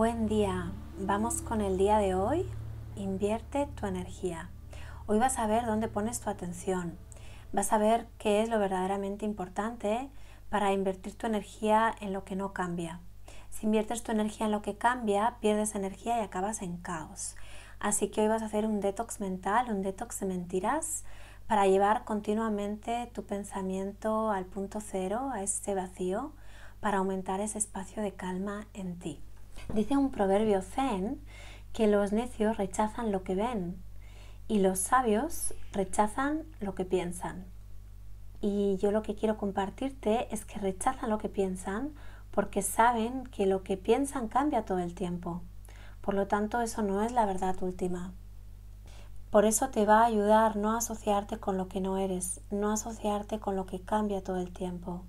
Buen día, vamos con el día de hoy. Invierte tu energía. Hoy vas a ver dónde pones tu atención. Vas a ver qué es lo verdaderamente importante para invertir tu energía en lo que no cambia. Si inviertes tu energía en lo que cambia, pierdes energía y acabas en caos. Así que hoy vas a hacer un detox mental, un detox de mentiras, para llevar continuamente tu pensamiento al punto cero, a ese vacío, para aumentar ese espacio de calma en ti. Dice un proverbio zen que los necios rechazan lo que ven y los sabios rechazan lo que piensan. Y yo lo que quiero compartirte es que rechazan lo que piensan porque saben que lo que piensan cambia todo el tiempo. Por lo tanto, eso no es la verdad última. Por eso te va a ayudar no asociarte con lo que no eres, no asociarte con lo que cambia todo el tiempo,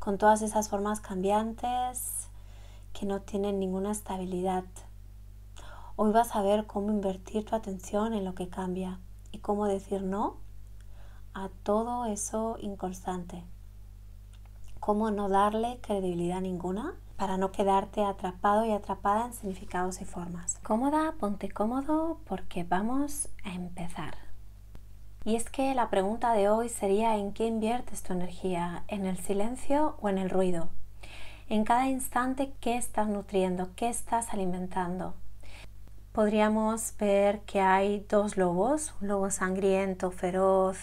con todas esas formas cambiantes que no tienen ninguna estabilidad. Hoy vas a ver cómo invertir tu atención en lo que cambia y cómo decir no a todo eso inconstante. Cómo no darle credibilidad ninguna para no quedarte atrapado y atrapada en significados y formas. Cómoda, ponte cómodo porque vamos a empezar. Y es que la pregunta de hoy sería ¿en qué inviertes tu energía? ¿En el silencio o en el ruido? En cada instante, ¿qué estás nutriendo? ¿Qué estás alimentando? Podríamos ver que hay dos lobos, un lobo sangriento, feroz,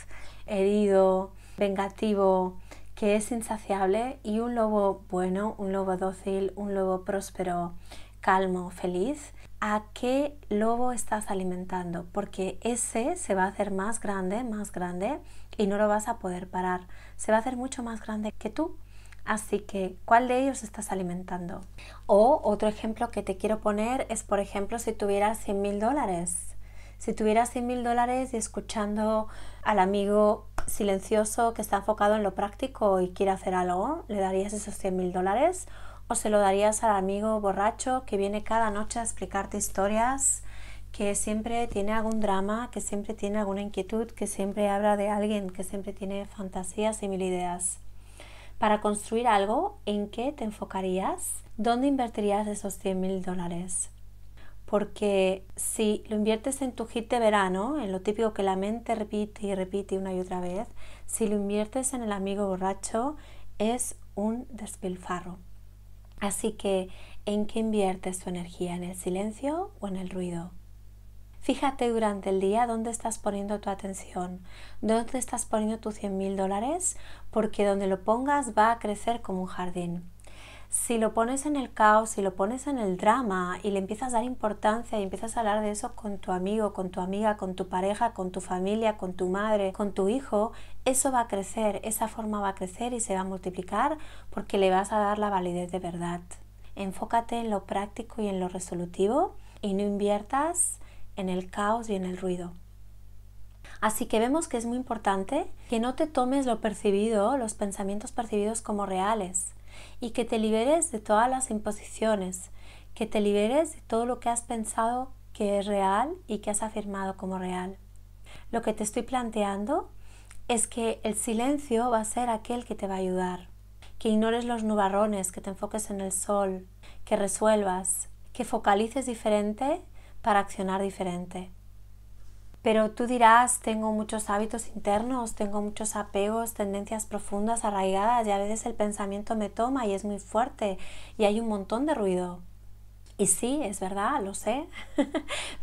herido, vengativo, que es insaciable, y un lobo bueno, un lobo dócil, un lobo próspero, calmo, feliz. ¿A qué lobo estás alimentando? Porque ese se va a hacer más grande, más grande, y no lo vas a poder parar. Se va a hacer mucho más grande que tú. Así que, ¿cuál de ellos estás alimentando? O otro ejemplo que te quiero poner es, por ejemplo, si tuvieras 100 mil dólares. Si tuvieras 100 mil dólares y escuchando al amigo silencioso que está enfocado en lo práctico y quiere hacer algo, ¿le darías esos 100 mil dólares? ¿O se lo darías al amigo borracho que viene cada noche a explicarte historias, que siempre tiene algún drama, que siempre tiene alguna inquietud, que siempre habla de alguien, que siempre tiene fantasías y mil ideas? Para construir algo, ¿en qué te enfocarías? ¿Dónde invertirías esos 100 mil dólares? Porque si lo inviertes en tu hit de verano, en lo típico que la mente repite y repite una y otra vez, si lo inviertes en el amigo borracho, es un despilfarro. Así que, ¿en qué inviertes tu energía? ¿En el silencio o en el ruido? Fíjate durante el día dónde estás poniendo tu atención, dónde estás poniendo tus 100 mil dólares, porque donde lo pongas va a crecer como un jardín. Si lo pones en el caos, si lo pones en el drama y le empiezas a dar importancia y empiezas a hablar de eso con tu amigo, con tu amiga, con tu pareja, con tu familia, con tu madre, con tu hijo, eso va a crecer, esa forma va a crecer y se va a multiplicar porque le vas a dar la validez de verdad. Enfócate en lo práctico y en lo resolutivo y no inviertas en el caos y en el ruido. Así que vemos que es muy importante que no te tomes lo percibido, los pensamientos percibidos como reales y que te liberes de todas las imposiciones, que te liberes de todo lo que has pensado que es real y que has afirmado como real. Lo que te estoy planteando es que el silencio va a ser aquel que te va a ayudar, que ignores los nubarrones, que te enfoques en el sol, que resuelvas, que focalices diferente para accionar diferente. Pero tú dirás, tengo muchos hábitos internos, tengo muchos apegos, tendencias profundas, arraigadas y a veces el pensamiento me toma y es muy fuerte y hay un montón de ruido. Y sí, es verdad, lo sé,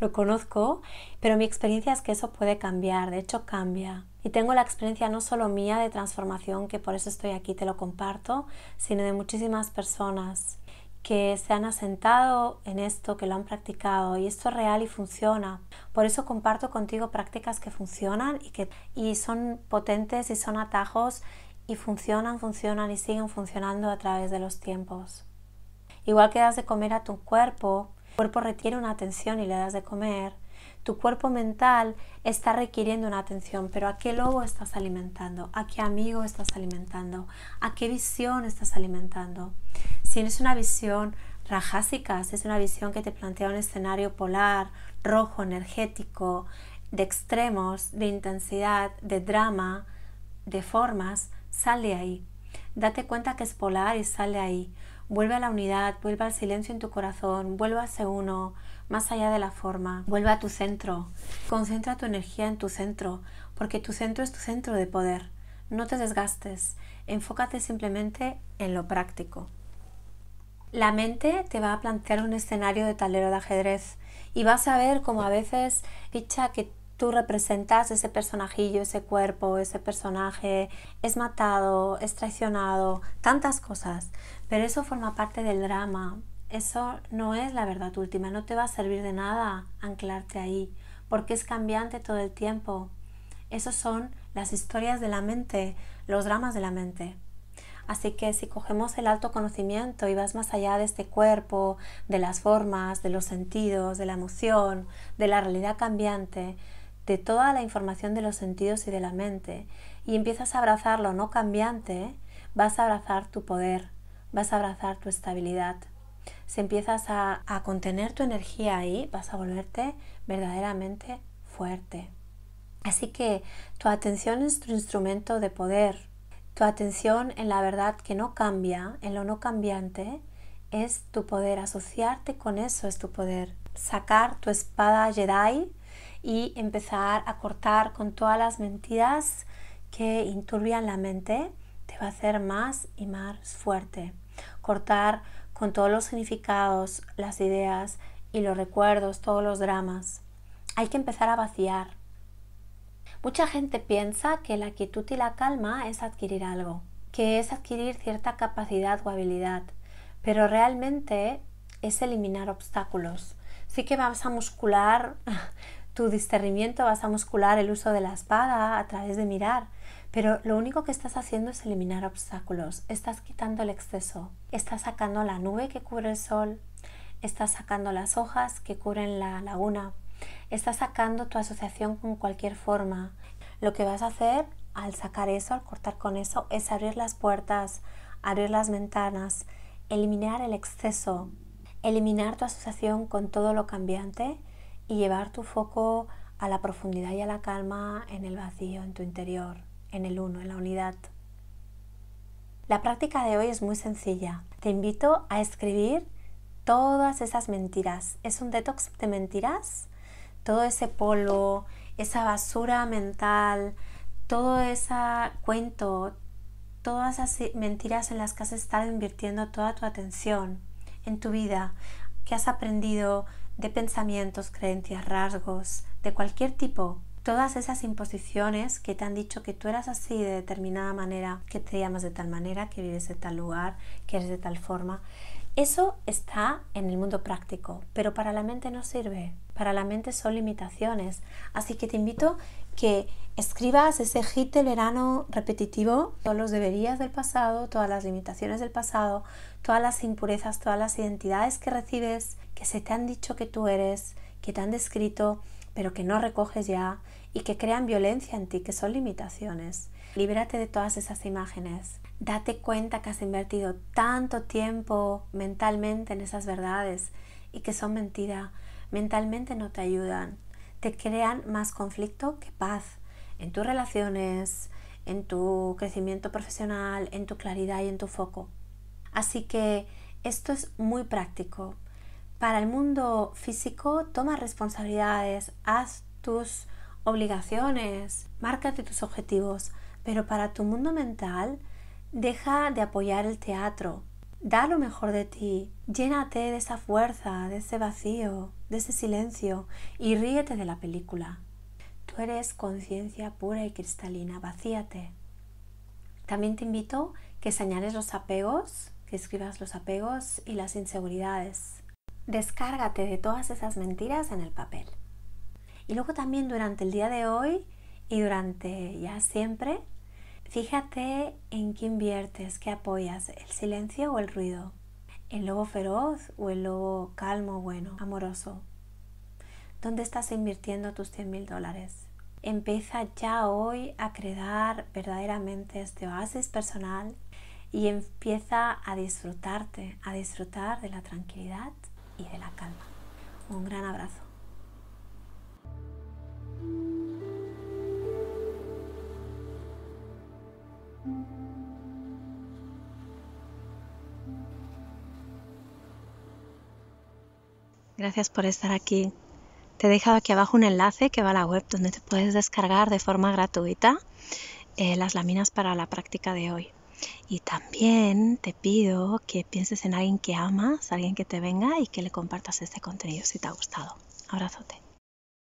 lo conozco, pero mi experiencia es que eso puede cambiar, de hecho cambia. Y tengo la experiencia no solo mía de transformación, que por eso estoy aquí, te lo comparto, sino de muchísimas personas que se han asentado en esto, que lo han practicado y esto es real y funciona. Por eso comparto contigo prácticas que funcionan y que y son potentes y son atajos y funcionan, funcionan y siguen funcionando a través de los tiempos. Igual que das de comer a tu cuerpo, el cuerpo requiere una atención y le das de comer. Tu cuerpo mental está requiriendo una atención, pero ¿a qué lobo estás alimentando? ¿A qué amigo estás alimentando? ¿A qué visión estás alimentando? Si es una visión rajásica, si es una visión que te plantea un escenario polar, rojo, energético, de extremos, de intensidad, de drama, de formas, sal de ahí. Date cuenta que es polar y sal de ahí. Vuelve a la unidad, vuelve al silencio en tu corazón, vuelve a ser uno, más allá de la forma. Vuelve a tu centro. Concentra tu energía en tu centro, porque tu centro es tu centro de poder. No te desgastes. Enfócate simplemente en lo práctico. La mente te va a plantear un escenario de tablero de ajedrez y vas a ver como a veces dicha que tú representas ese personajillo, ese cuerpo, ese personaje, es matado, es traicionado, tantas cosas. Pero eso forma parte del drama. Eso no es la verdad última, no te va a servir de nada anclarte ahí, porque es cambiante todo el tiempo. Esos son las historias de la mente, los dramas de la mente. Así que si cogemos el alto conocimiento y vas más allá de este cuerpo, de las formas, de los sentidos, de la emoción, de la realidad cambiante, de toda la información de los sentidos y de la mente y empiezas a abrazar lo no cambiante, vas a abrazar tu poder, vas a abrazar tu estabilidad. Si empiezas a, a contener tu energía ahí, vas a volverte verdaderamente fuerte. Así que tu atención es tu instrumento de poder. Tu atención en la verdad que no cambia, en lo no cambiante, es tu poder. Asociarte con eso es tu poder. Sacar tu espada Jedi y empezar a cortar con todas las mentiras que inturbian la mente te va a hacer más y más fuerte. Cortar con todos los significados, las ideas y los recuerdos, todos los dramas. Hay que empezar a vaciar. Mucha gente piensa que la quietud y la calma es adquirir algo, que es adquirir cierta capacidad o habilidad, pero realmente es eliminar obstáculos. Sí que vas a muscular tu discernimiento vas a muscular el uso de la espada a través de mirar, pero lo único que estás haciendo es eliminar obstáculos, estás quitando el exceso, estás sacando la nube que cubre el sol, estás sacando las hojas que cubren la laguna, estás sacando tu asociación con cualquier forma. Lo que vas a hacer al sacar eso, al cortar con eso, es abrir las puertas, abrir las ventanas, eliminar el exceso, eliminar tu asociación con todo lo cambiante y llevar tu foco a la profundidad y a la calma en el vacío, en tu interior, en el uno, en la unidad. La práctica de hoy es muy sencilla. Te invito a escribir todas esas mentiras. Es un detox de mentiras. Todo ese polvo, esa basura mental, todo ese cuento, todas esas mentiras en las que has estado invirtiendo toda tu atención en tu vida, que has aprendido de pensamientos, creencias, rasgos, de cualquier tipo, todas esas imposiciones que te han dicho que tú eras así de determinada manera, que te llamas de tal manera, que vives de tal lugar, que eres de tal forma, eso está en el mundo práctico, pero para la mente no sirve. Para la mente son limitaciones. Así que te invito que escribas ese hit del verano repetitivo, todos los deberías del pasado, todas las limitaciones del pasado, todas las impurezas, todas las identidades que recibes, que se te han dicho que tú eres, que te han descrito, pero que no recoges ya y que crean violencia en ti, que son limitaciones. Libérate de todas esas imágenes. Date cuenta que has invertido tanto tiempo mentalmente en esas verdades y que son mentira. Mentalmente no te ayudan. Te crean más conflicto que paz en tus relaciones, en tu crecimiento profesional, en tu claridad y en tu foco. Así que esto es muy práctico. Para el mundo físico, toma responsabilidades, haz tus obligaciones, márcate tus objetivos, pero para tu mundo mental, deja de apoyar el teatro, da lo mejor de ti, llénate de esa fuerza, de ese vacío, de ese silencio y ríete de la película. Tú eres conciencia pura y cristalina, vacíate. También te invito que señales los apegos, que escribas los apegos y las inseguridades. Descárgate de todas esas mentiras en el papel. Y luego también durante el día de hoy y durante ya siempre, fíjate en qué inviertes, qué apoyas, el silencio o el ruido, el lobo feroz o el lobo calmo, bueno, amoroso. ¿Dónde estás invirtiendo tus 100 mil dólares? Empieza ya hoy a crear verdaderamente este oasis personal y empieza a disfrutarte, a disfrutar de la tranquilidad y de la calma. Un gran abrazo. Gracias por estar aquí. Te he dejado aquí abajo un enlace que va a la web donde te puedes descargar de forma gratuita eh, las láminas para la práctica de hoy. Y también te pido que pienses en alguien que amas, alguien que te venga y que le compartas este contenido si te ha gustado. Abrazote.